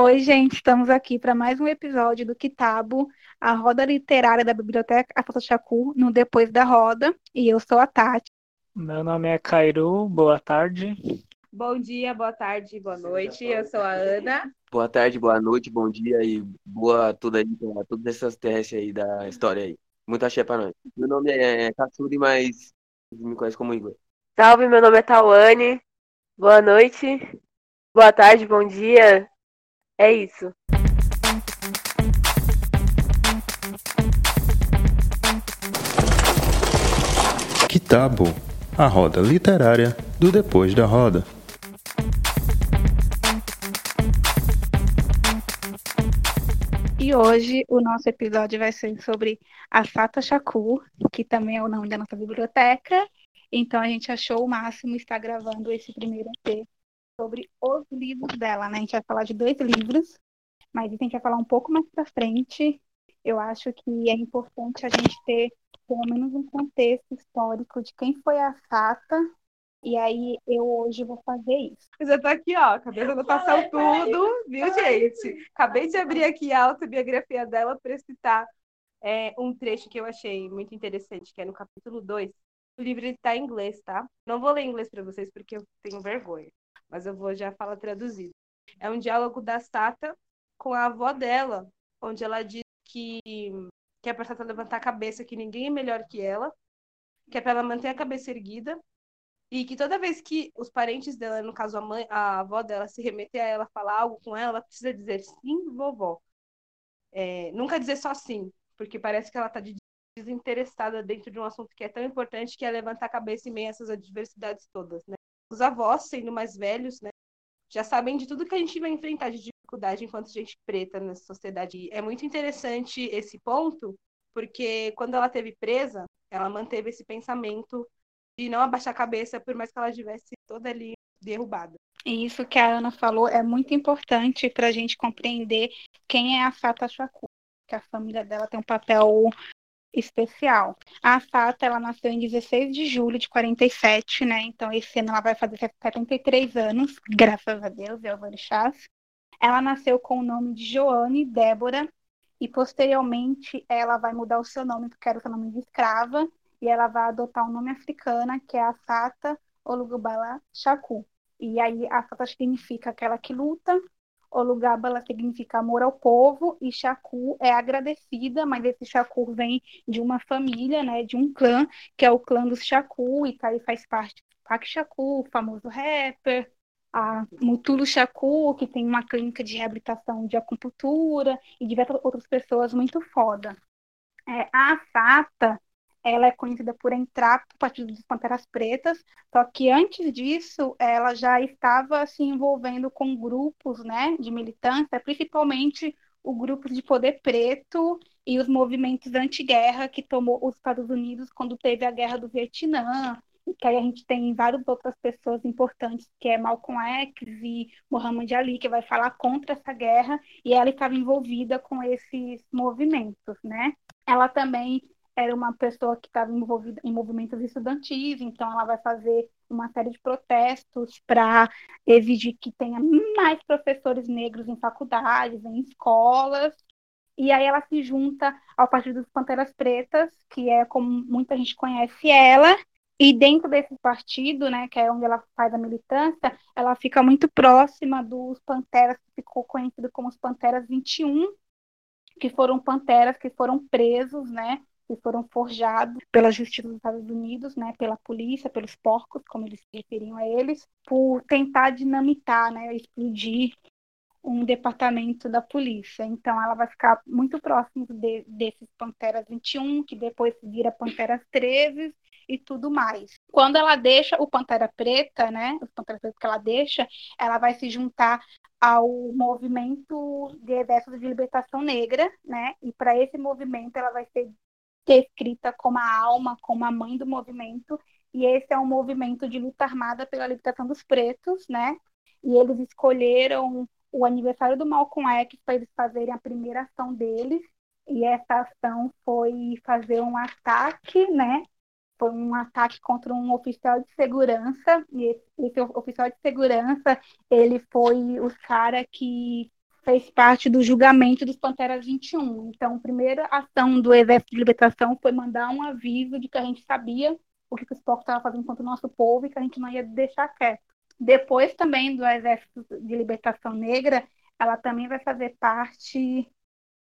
Oi, gente, estamos aqui para mais um episódio do Kitabo, a roda literária da Biblioteca Afata Chacu, no Depois da Roda, e eu sou a Tati. Meu nome é Cairu, boa tarde. Bom dia, boa tarde, boa noite, eu sou a Ana. Boa tarde, boa noite, bom dia e boa tudo aí, pra todas essas testes aí da história aí. Muito axé pra nós. Meu nome é Katsuri, mas me conhece como Igor. Salve, meu nome é Tawane. Boa noite, boa tarde, bom dia. É isso. Kitabo, a roda literária do Depois da Roda. E hoje o nosso episódio vai ser sobre a Sata Shakur, que também é o nome da nossa biblioteca. Então a gente achou o máximo estar gravando esse primeiro EP sobre os livros dela, né? A gente vai falar de dois livros, mas a gente vai falar um pouco mais para frente. Eu acho que é importante a gente ter pelo menos um contexto histórico de quem foi a Sata. E aí eu hoje vou fazer isso. Já tô aqui, ó, acabei de anotação tudo, viu, gente? Acabei de abrir aqui a autobiografia dela para citar é, um trecho que eu achei muito interessante, que é no capítulo 2. O livro está em inglês, tá? Não vou ler em inglês para vocês porque eu tenho vergonha, mas eu vou já falar traduzido. É um diálogo da Sata com a avó dela, onde ela diz que, que é para Sata levantar a cabeça, que ninguém é melhor que ela, que é para ela manter a cabeça erguida e que toda vez que os parentes dela, no caso a mãe, a avó dela, se remeter a ela, falar algo com ela, ela precisa dizer sim, vovó. É, nunca dizer só sim, porque parece que ela está desinteressada dentro de um assunto que é tão importante, que é levantar a cabeça em meio a essas adversidades todas, né? Os avós, sendo mais velhos, né, já sabem de tudo que a gente vai enfrentar de dificuldade enquanto gente preta nessa sociedade. É muito interessante esse ponto, porque quando ela teve presa, ela manteve esse pensamento de não abaixar a cabeça, por mais que ela estivesse toda ali derrubada. E isso que a Ana falou é muito importante para a gente compreender quem é a Fata Chacu, que a família dela tem um papel especial. A Fata, ela nasceu em 16 de julho de 47, né? Então, esse ano ela vai fazer 73 anos, graças a Deus, é o Chás. Ela nasceu com o nome de Joane Débora, e posteriormente ela vai mudar o seu nome, porque era o seu nome de escrava, e ela vai adotar um nome africano, que é a Sata Olugubala Shaku. E aí a Sata significa aquela que luta, Olugabala significa amor ao povo e Shaku é agradecida, mas esse Shaku vem de uma família, né, de um clã, que é o clã dos Shaku, e aí faz parte Pak Shaku, o famoso rapper, a Mutulo Shaku, que tem uma clínica de reabilitação de acupuntura, e diversas outras pessoas muito foda. É, a Sata, ela é conhecida por entrar para o Partido dos Panteras Pretas, só que antes disso ela já estava se envolvendo com grupos né, de militância, principalmente o grupo de poder preto e os movimentos anti-guerra que tomou os Estados Unidos quando teve a guerra do Vietnã, que aí a gente tem várias outras pessoas importantes, que é Malcolm X e Muhammad Ali, que vai falar contra essa guerra, e ela estava envolvida com esses movimentos, né? Ela também era uma pessoa que estava envolvida em movimentos estudantis, então ela vai fazer uma série de protestos para exigir que tenha mais professores negros em faculdades, em escolas. E aí ela se junta ao Partido dos Panteras Pretas, que é como muita gente conhece ela, e dentro desse partido, né, que é onde ela faz a militância, ela fica muito próxima dos Panteras, que ficou conhecido como os Panteras 21, que foram panteras que foram presos, né, que foram forjados pela Justiça dos Estados Unidos, né, pela polícia, pelos porcos, como eles se referiam a eles, por tentar dinamitar, né, explodir um departamento da polícia. Então, ela vai ficar muito próximo de, desses Panteras 21, que depois vira Panteras 13 e tudo mais. Quando ela deixa o Pantera Preta, né, os Panteras Pretas que ela deixa, ela vai se juntar ao movimento de exército de libertação negra, né? E para esse movimento ela vai ser descrita como a alma, como a mãe do movimento, e esse é um movimento de luta armada pela libertação dos pretos, né? E eles escolheram o aniversário do Malcolm X para eles fazerem a primeira ação deles, e essa ação foi fazer um ataque, né? Foi um ataque contra um oficial de segurança, e esse oficial de segurança, ele foi o cara que fez parte do julgamento dos Panteras 21. Então, a primeira ação do Exército de Libertação foi mandar um aviso de que a gente sabia o que, que os povos estavam fazendo contra o nosso povo e que a gente não ia deixar quieto. Depois também do Exército de Libertação Negra, ela também vai fazer parte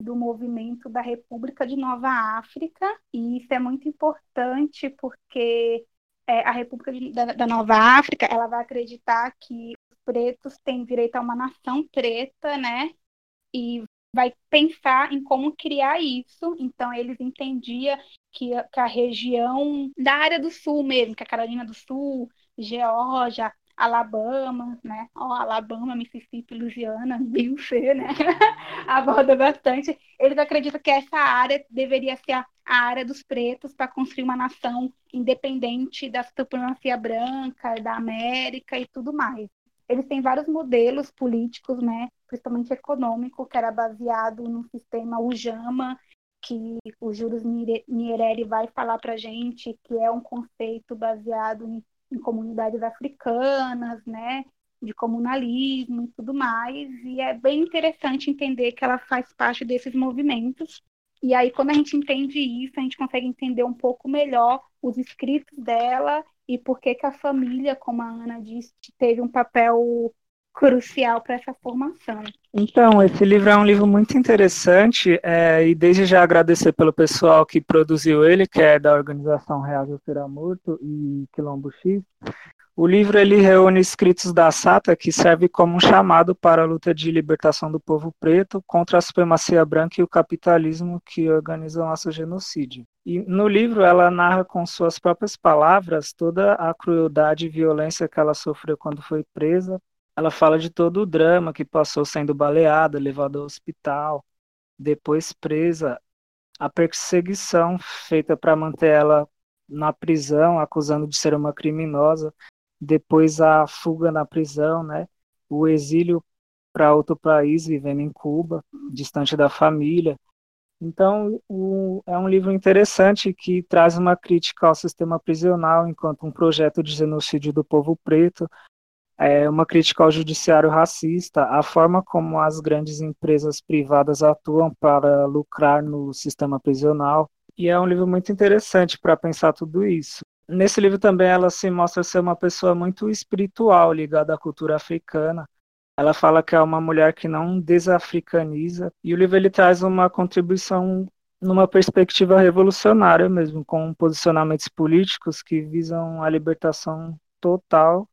do movimento da República de Nova África, e isso é muito importante porque é, a República de, da, da, Nova África ela vai acreditar que pretos têm direito a uma nação preta, né? E vai pensar em como criar isso. Então, eles entendiam que, que a região da área do sul mesmo, que a Carolina do Sul, Geórgia, Alabama, né? Ó, Alabama, Mississippi, Louisiana, Beyoncé, né? Aborda bastante. Eles acreditam que essa área deveria ser a, a área dos pretos para construir uma nação independente da supremacia branca, da América e tudo mais. Eles têm vários modelos políticos, né? Principalmente econômico, que era baseado no sistema Ujama, que o Juros Nyerere vai falar para gente, que é um conceito baseado em em comunidades africanas, né, de comunalismo e tudo mais, e é bem interessante entender que ela faz parte desses movimentos. E aí, quando a gente entende isso, a gente consegue entender um pouco melhor os escritos dela e por que, que a família, como a Ana disse, teve um papel crucial para essa formação. Então, esse livro é um livro muito interessante é, e desde já agradecer pelo pessoal que produziu ele, que é da organização Real Será Morto e Quilombo X. O livro ele reúne escritos da Sata que serve como um chamado para a luta de libertação do povo preto contra a supremacia branca e o capitalismo que organizam nosso genocídio. E no livro ela narra com suas próprias palavras toda a crueldade e violência que ela sofreu quando foi presa, ela fala de todo o drama que passou sendo baleada, levada ao hospital, depois presa, a perseguição feita para manter ela na prisão, acusando de ser uma criminosa, depois a fuga na prisão, né? O exílio para outro país, vivendo em Cuba, distante da família. Então, o, é um livro interessante que traz uma crítica ao sistema prisional enquanto um projeto de genocídio do povo preto, é uma crítica ao judiciário racista, a forma como as grandes empresas privadas atuam para lucrar no sistema prisional. E é um livro muito interessante para pensar tudo isso. Nesse livro também ela se mostra ser uma pessoa muito espiritual, ligada à cultura africana. Ela fala que é uma mulher que não desafricaniza. E o livro ele traz uma contribuição numa perspectiva revolucionária mesmo, com posicionamentos políticos que visam a libertação total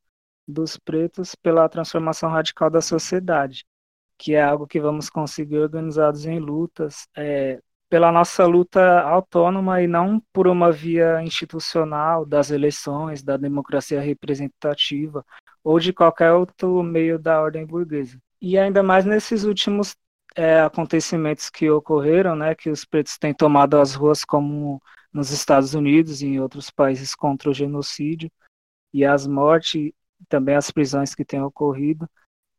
dos pretos pela transformação radical da sociedade, que é algo que vamos conseguir organizados em lutas, é, pela nossa luta autônoma e não por uma via institucional das eleições, da democracia representativa ou de qualquer outro meio da ordem burguesa. E ainda mais nesses últimos é, acontecimentos que ocorreram, né, que os pretos têm tomado as ruas como nos Estados Unidos e em outros países contra o genocídio e as mortes também as prisões que têm ocorrido.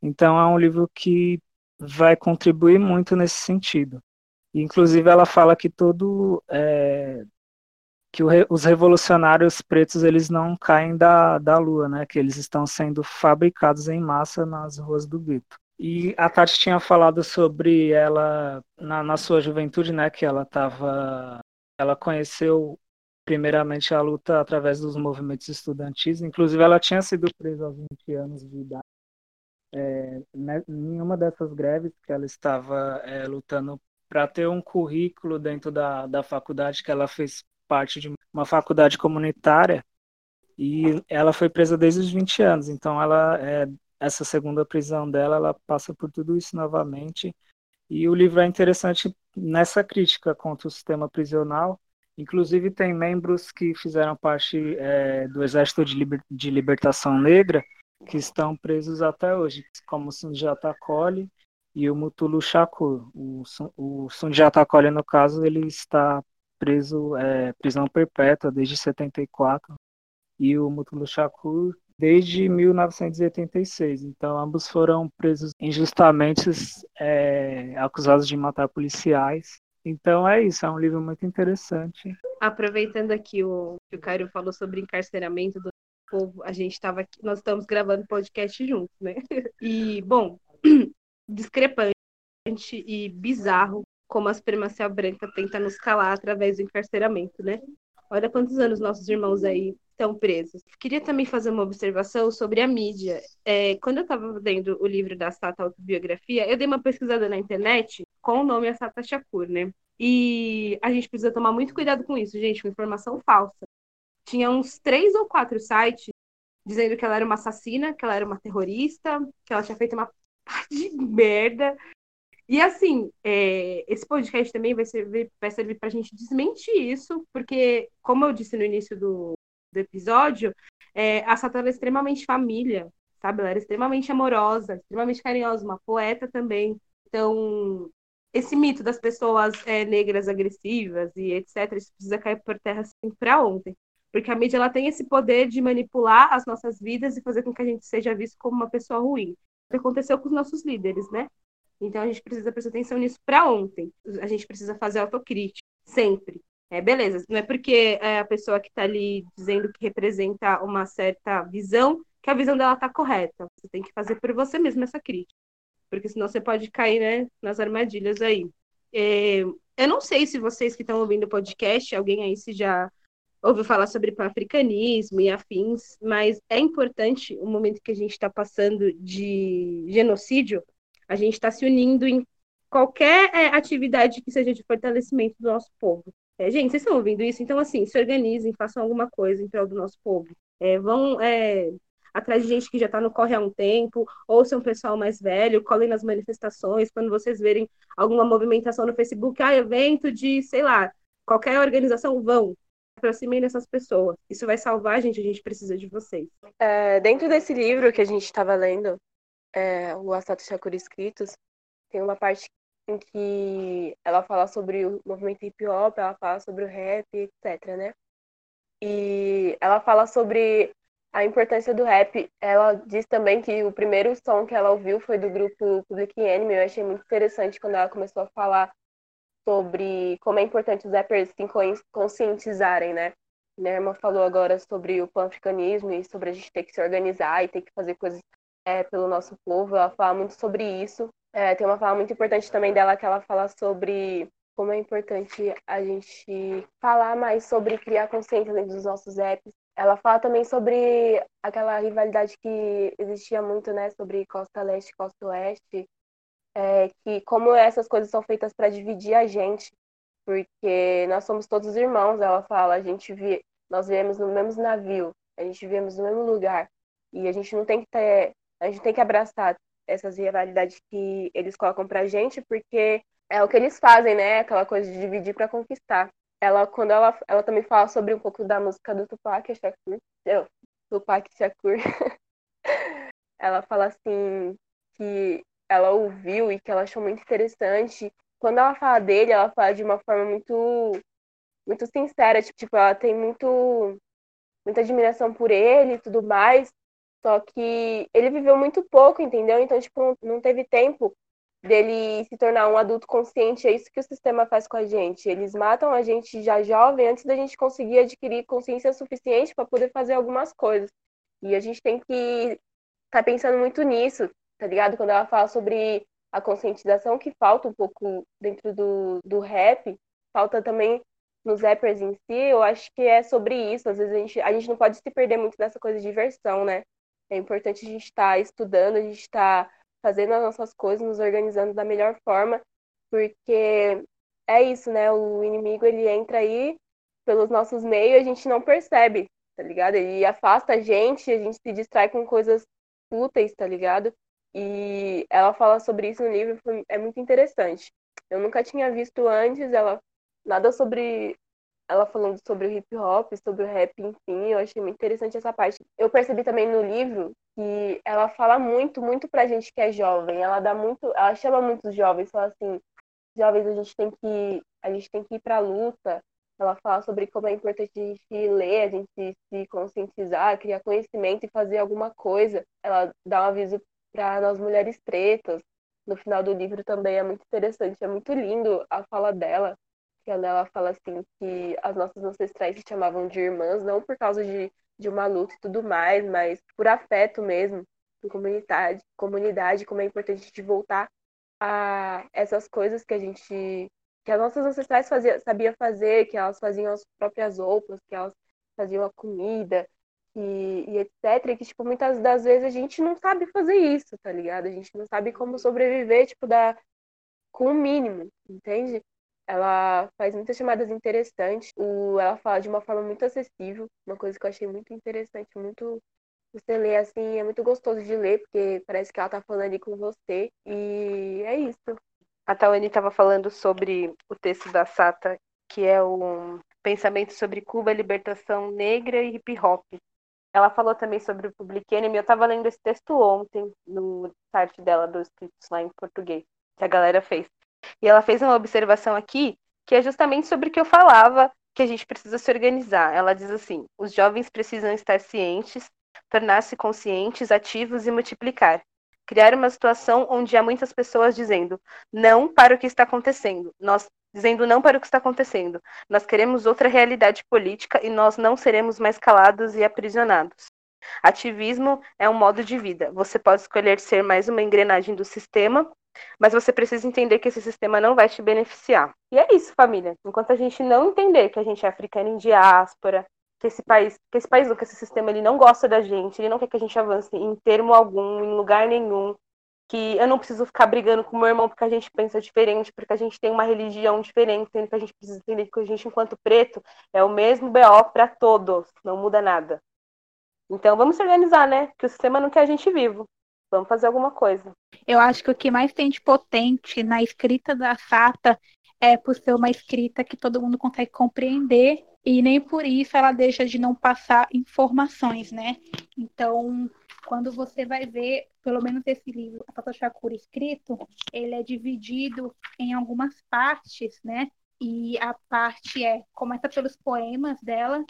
Então é um livro que vai contribuir muito nesse sentido. Inclusive ela fala que todo é, que os revolucionários pretos eles não caem da, da lua, né? Que eles estão sendo fabricados em massa nas ruas do gueto. E a Tati tinha falado sobre ela na, na sua juventude, né? Que ela estava, ela conheceu primeiramente a luta através dos movimentos estudantis. Inclusive, ela tinha sido presa aos 20 anos de idade. É, né, em uma dessas greves que ela estava é, lutando para ter um currículo dentro da, da faculdade, que ela fez parte de uma faculdade comunitária, e ela foi presa desde os 20 anos. Então, ela é, essa segunda prisão dela, ela passa por tudo isso novamente. E o livro é interessante nessa crítica contra o sistema prisional, Inclusive, tem membros que fizeram parte é, do Exército de, Liber de, Libertação Negra que estão presos até hoje, como Sundiata Koli e o Mutulu Shakur. O, o Sundiata no caso, ele está preso, é, prisão perpétua desde 74, e o Mutulu Shakur desde 1986. Então, ambos foram presos injustamente, é, acusados de matar policiais então é isso, é um livro muito interessante. Aproveitando aqui o que o Caio falou sobre encarceramento do povo, a gente estava nós estamos gravando podcast juntos, né? E, bom, discrepante e bizarro como a supremacia branca tenta nos calar através do encarceramento, né? Olha quantos anos nossos irmãos aí estão presos. Queria também fazer uma observação sobre a mídia. É, quando eu estava lendo o livro da Sata Autobiografia, eu dei uma pesquisada na internet com o nome Sata Shakur, né? E a gente precisa tomar muito cuidado com isso, gente, com informação falsa. Tinha uns três ou quatro sites dizendo que ela era uma assassina, que ela era uma terrorista, que ela tinha feito uma de merda. E assim, é, esse podcast também vai servir, vai servir para a gente desmentir isso, porque, como eu disse no início do, do episódio, é, a Satana é extremamente família, sabe? Ela era extremamente amorosa, extremamente carinhosa, uma poeta também. Então, esse mito das pessoas é, negras agressivas e etc., isso precisa cair por terra assim, para ontem. Porque a mídia ela tem esse poder de manipular as nossas vidas e fazer com que a gente seja visto como uma pessoa ruim. Aconteceu com os nossos líderes, né? Então a gente precisa prestar atenção nisso para ontem. A gente precisa fazer autocrítica, sempre. É, beleza, não é porque é a pessoa que está ali dizendo que representa uma certa visão que a visão dela está correta. Você tem que fazer por você mesmo essa crítica. Porque senão você pode cair né, nas armadilhas aí. É, eu não sei se vocês que estão ouvindo o podcast, alguém aí se já ouviu falar sobre pan-africanismo e afins, mas é importante o momento que a gente está passando de genocídio, a gente está se unindo em qualquer é, atividade que seja de fortalecimento do nosso povo. É, gente, vocês estão ouvindo isso? Então, assim, se organizem, façam alguma coisa em prol do nosso povo. É, vão é, atrás de gente que já está no corre há um tempo, ouçam o pessoal mais velho, colhem nas manifestações, quando vocês verem alguma movimentação no Facebook, ah, evento de, sei lá, qualquer organização, vão. Aproximem dessas pessoas. Isso vai salvar a gente, a gente precisa de vocês. É, dentro desse livro que a gente estava lendo, é, o Asato Shakur Escritos, tem uma parte em que ela fala sobre o movimento hip hop, ela fala sobre o rap, etc, né? E ela fala sobre a importância do rap. Ela diz também que o primeiro som que ela ouviu foi do grupo Public Enemy. Eu achei muito interessante quando ela começou a falar sobre como é importante os rappers se conscientizarem, né? Minha irmã falou agora sobre o pan-africanismo e sobre a gente ter que se organizar e ter que fazer coisas é, pelo nosso povo. Ela fala muito sobre isso. É, tem uma fala muito importante também dela que ela fala sobre como é importante a gente falar mais sobre criar consciência dentro dos nossos apps. Ela fala também sobre aquela rivalidade que existia muito, né, sobre costa leste e costa oeste, é, que como essas coisas são feitas para dividir a gente, porque nós somos todos irmãos, ela fala, a gente vi, nós viemos no mesmo navio, a gente viemos no mesmo lugar, e a gente não tem que ter, a gente tem que abraçar essas rivalidades que eles colocam pra gente, porque é o que eles fazem, né? Aquela coisa de dividir para conquistar. Ela, quando ela, ela também fala sobre um pouco da música do Tupac Shakur, eu, Tupac Shakur, ela fala assim que ela ouviu e que ela achou muito interessante. Quando ela fala dele, ela fala de uma forma muito muito sincera, tipo, tipo ela tem muito muita admiração por ele e tudo mais, só que ele viveu muito pouco, entendeu? Então, tipo, não teve tempo dele se tornar um adulto consciente. É isso que o sistema faz com a gente. Eles matam a gente já jovem antes da gente conseguir adquirir consciência suficiente para poder fazer algumas coisas. E a gente tem que estar tá pensando muito nisso, tá ligado? Quando ela fala sobre a conscientização que falta um pouco dentro do, do rap, falta também nos rappers em si, eu acho que é sobre isso. Às vezes a gente, a gente não pode se perder muito nessa coisa de diversão, né? É importante a gente estar tá estudando, a gente estar tá fazendo as nossas coisas, nos organizando da melhor forma, porque é isso, né? O inimigo ele entra aí pelos nossos meios, a gente não percebe, tá ligado? Ele afasta a gente, a gente se distrai com coisas úteis, tá ligado? E ela fala sobre isso no livro, é muito interessante. Eu nunca tinha visto antes ela nada sobre ela falando sobre o hip hop, sobre o rap, enfim, eu achei muito interessante essa parte. Eu percebi também no livro que ela fala muito, muito pra gente que é jovem. Ela dá muito, ela chama muitos jovens, fala assim, jovens, a gente tem que, a gente tem que ir pra luta. Ela fala sobre como é importante a gente ler, a gente se conscientizar, criar conhecimento e fazer alguma coisa. Ela dá um aviso para nós mulheres pretas. No final do livro também é muito interessante, é muito lindo a fala dela quando ela fala assim que as nossas ancestrais se chamavam de irmãs, não por causa de, de uma luta e tudo mais, mas por afeto mesmo, por comunidade, comunidade, como é importante de voltar a essas coisas que a gente que as nossas ancestrais fazia, sabia fazer, que elas faziam as próprias roupas, que elas faziam a comida e, e etc. Que, tipo, muitas das vezes a gente não sabe fazer isso, tá ligado? A gente não sabe como sobreviver, tipo, da, com o mínimo, entende? Ela faz muitas chamadas interessantes, o, ela fala de uma forma muito acessível, uma coisa que eu achei muito interessante, muito. Você lê assim, é muito gostoso de ler, porque parece que ela tá falando ali com você, e é isso. A Tawane estava falando sobre o texto da Sata, que é o pensamento sobre Cuba, libertação negra e hip hop. Ela falou também sobre o Public Enemy. Eu estava lendo esse texto ontem no site dela, do Escritos lá em português, que a galera fez. E ela fez uma observação aqui que é justamente sobre o que eu falava, que a gente precisa se organizar. Ela diz assim: os jovens precisam estar cientes, tornar-se conscientes, ativos e multiplicar. Criar uma situação onde há muitas pessoas dizendo não para o que está acontecendo. Nós dizendo não para o que está acontecendo. Nós queremos outra realidade política e nós não seremos mais calados e aprisionados. Ativismo é um modo de vida. Você pode escolher ser mais uma engrenagem do sistema, mas você precisa entender que esse sistema não vai te beneficiar. E é isso, família. Enquanto a gente não entender que a gente é africano em diáspora, que esse país, que esse país, que esse sistema, ele não gosta da gente, ele não quer que a gente avance em termo algum, em lugar nenhum, que eu não preciso ficar brigando com meu irmão porque a gente pensa diferente, porque a gente tem uma religião diferente, sendo que a gente precisa entender que a gente, enquanto preto, é o mesmo BO para todos, não muda nada. Então vamos se organizar, né? Que o sistema não quer a gente vivo. Vamos fazer alguma coisa. Eu acho que o que mais tem de potente na escrita da Sata é por ser uma escrita que todo mundo consegue compreender e nem por isso ela deixa de não passar informações, né? Então, quando você vai ver, pelo menos esse livro, a Tata Shakura escrito, ele é dividido em algumas partes, né? E a parte é, começa pelos poemas dela,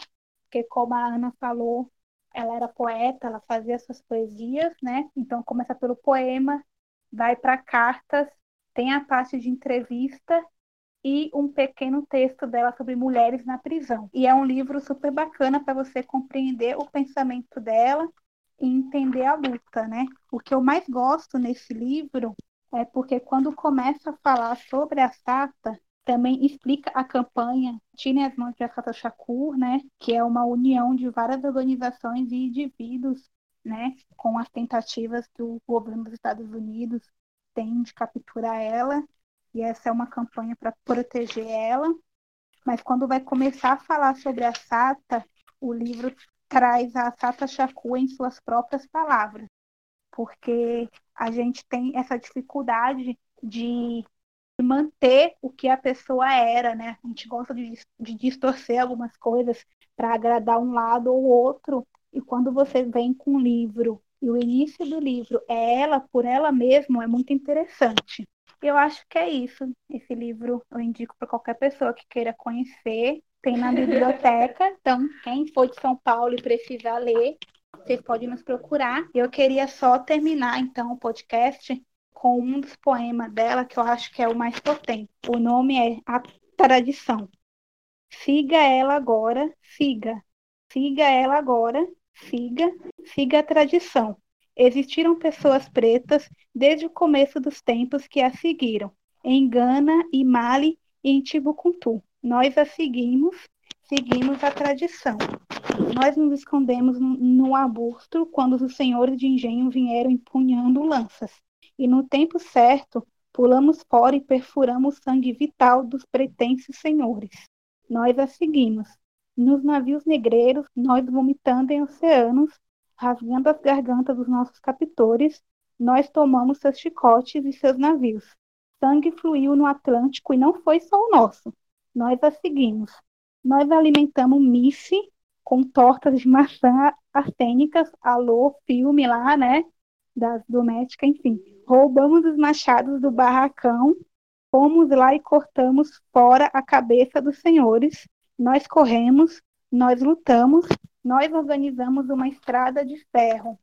que como a Ana falou, ela era poeta, ela fazia suas poesias, né? Então começa pelo poema, vai para cartas, tem a parte de entrevista e um pequeno texto dela sobre mulheres na prisão. E é um livro super bacana para você compreender o pensamento dela e entender a luta, né? O que eu mais gosto nesse livro é porque quando começa a falar sobre a Sata, também explica a campanha Tire as mãos de Assata Shakur, né? Que é uma união de várias organizações e indivíduos, né? Com as tentativas do governo dos Estados Unidos tem de capturar ela e essa é uma campanha para proteger ela. Mas quando vai começar a falar sobre a Sata, o livro traz a Sata Shakur em suas próprias palavras, porque a gente tem essa dificuldade de manter o que a pessoa era, né? A gente gosta de, de distorcer algumas coisas para agradar um lado ou outro, e quando você vem com um livro e o início do livro é ela por ela mesma, é muito interessante. Eu acho que é isso. Esse livro eu indico para qualquer pessoa que queira conhecer tem na biblioteca. Então, quem for de São Paulo e precisar ler, vocês podem nos procurar. Eu queria só terminar, então, o podcast com um dos poemas dela, que eu acho que é o mais potente. O nome é A Tradição. Siga ela agora, siga. Siga ela agora, siga. Siga a tradição. Existiram pessoas pretas desde o começo dos tempos que a seguiram, em Gana e Mali e em Tibucuntu. Nós a seguimos, seguimos a tradição. Nós nos escondemos no arbusto quando os senhores de engenho vieram empunhando lanças. E no tempo certo, pulamos fora e perfuramos o sangue vital dos pretensos senhores. Nós a seguimos. Nos navios negreiros, nós vomitando em oceanos, rasgando as gargantas dos nossos captores, nós tomamos seus chicotes e seus navios. Sangue fluiu no Atlântico e não foi só o nosso nós a seguimos. Nós alimentamos Missy com tortas de maçã arsênicas, alô, filme lá, né? Das domésticas, enfim. Roubamos os machados do barracão, fomos lá e cortamos fora a cabeça dos senhores. Nós corremos, nós lutamos, nós organizamos uma estrada de ferro.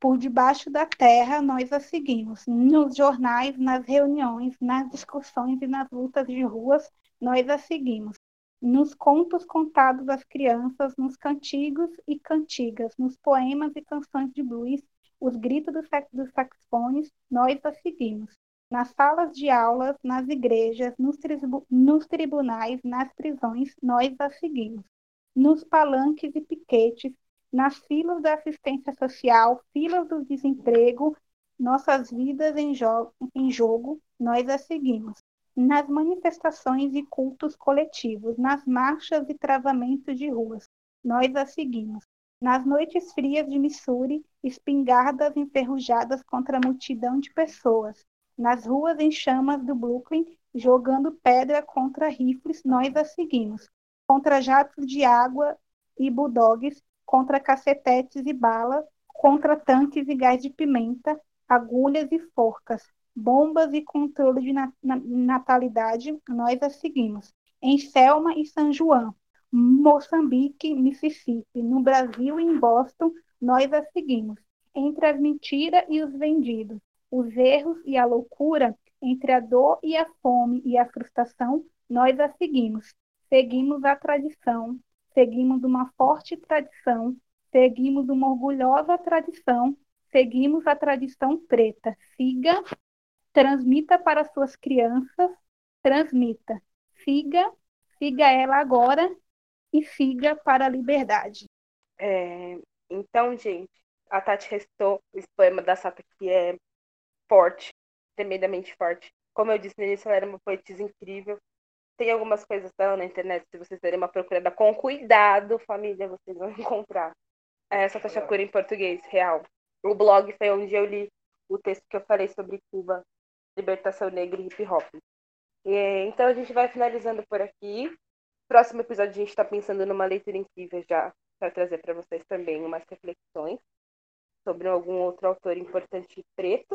Por debaixo da terra, nós a seguimos. Nos jornais, nas reuniões, nas discussões e nas lutas de ruas, nós a seguimos. Nos contos contados às crianças, nos cantigos e cantigas, nos poemas e canções de blues, os gritos dos, saxofones, nós a seguimos. nas salas de aulas, nas igrejas, nos, tribu nos tribunais, nas prisões, nós a seguimos. Nos palanques e piquetes, nas filas da assistência social, filas do desemprego, nossas vidas em, jo em jogo, nós a seguimos. Nas manifestações e cultos coletivos, nas marchas e travamentos de ruas, nós a seguimos. Nas noites frias de Missouri, espingardas enferrujadas contra a multidão de pessoas, nas ruas em chamas do Brooklyn, jogando pedra contra rifles, nós a seguimos. Contra jatos de água e bulldogs, contra cacetetes e balas, contra tanques e gás de pimenta, agulhas e forcas, bombas e controle de natalidade, nós a seguimos. Em Selma e São João, Moçambique, Mississippi, no Brasil e em Boston, nós a seguimos. Entre as mentiras e os vendidos, os erros e a loucura, entre a dor e a fome e a frustração, nós a seguimos. Seguimos a tradição, seguimos uma forte tradição, seguimos uma orgulhosa tradição, seguimos a tradição preta. Siga, transmita para suas crianças, transmita. Siga, siga ela agora e siga para a liberdade. É, então, gente, a Tati restou o poema da Sata que é forte, tremendamente forte. Como eu disse no início, ela era uma poetisa incrível. Tem algumas coisas dela na internet, se vocês derem uma procurada com cuidado, família, vocês vão encontrar. Essa Tasha Cura em português, real. O blog foi onde eu li o texto que eu falei sobre Cuba, libertação negra e hip hop. E, então a gente vai finalizando por aqui. Próximo episódio a gente está pensando numa leitura incrível já para trazer para vocês também umas reflexões sobre algum outro autor importante preto.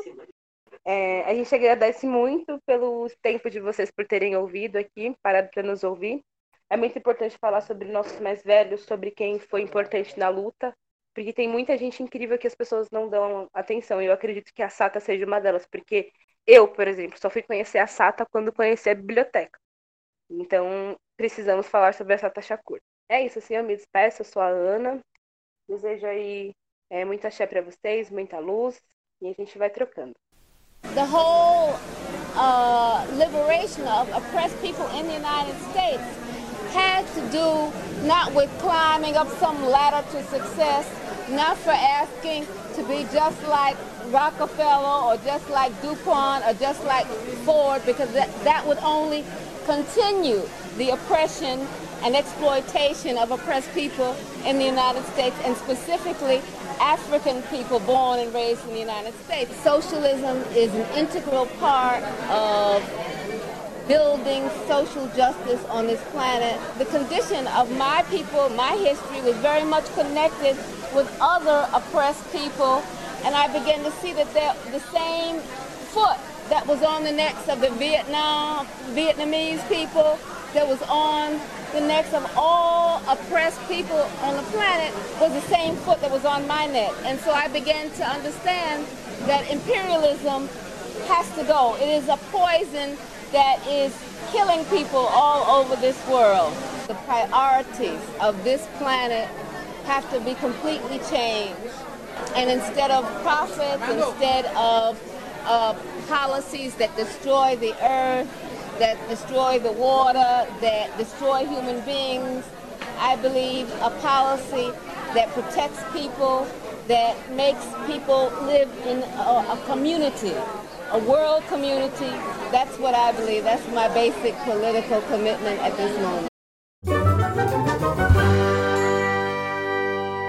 É, a gente agradece muito pelo tempo de vocês por terem ouvido aqui, parado para nos ouvir. É muito importante falar sobre nossos mais velhos, sobre quem foi importante na luta, porque tem muita gente incrível que as pessoas não dão atenção. E eu acredito que a Sata seja uma delas, porque eu, por exemplo, só fui conhecer a Sata quando conheci a biblioteca. Então, precisamos falar sobre a Sata Shakur. É isso, assim, eu me despeço, eu sou a Ana. Desejo aí é, muita axé para vocês, muita luz, e a gente vai trocando. the whole uh, liberation of oppressed people in the United States had to do not with climbing up some ladder to success, not for asking to be just like Rockefeller or just like DuPont or just like Ford, because that, that would only continue the oppression and exploitation of oppressed people in the United States and specifically African people born and raised in the United States. Socialism is an integral part of building social justice on this planet. The condition of my people, my history, was very much connected with other oppressed people, and I began to see that the same foot that was on the necks of the Vietnam, Vietnamese people, that was on the necks of all oppressed people on the planet was the same foot that was on my neck. And so I began to understand that imperialism has to go. It is a poison that is killing people all over this world. The priorities of this planet have to be completely changed. And instead of profits, instead of uh, policies that destroy the earth, that destroy the water, that destroy human beings. I believe a policy that protects people, that makes people live in a, a community, a world community. That's what I believe. That's my basic political commitment at this moment.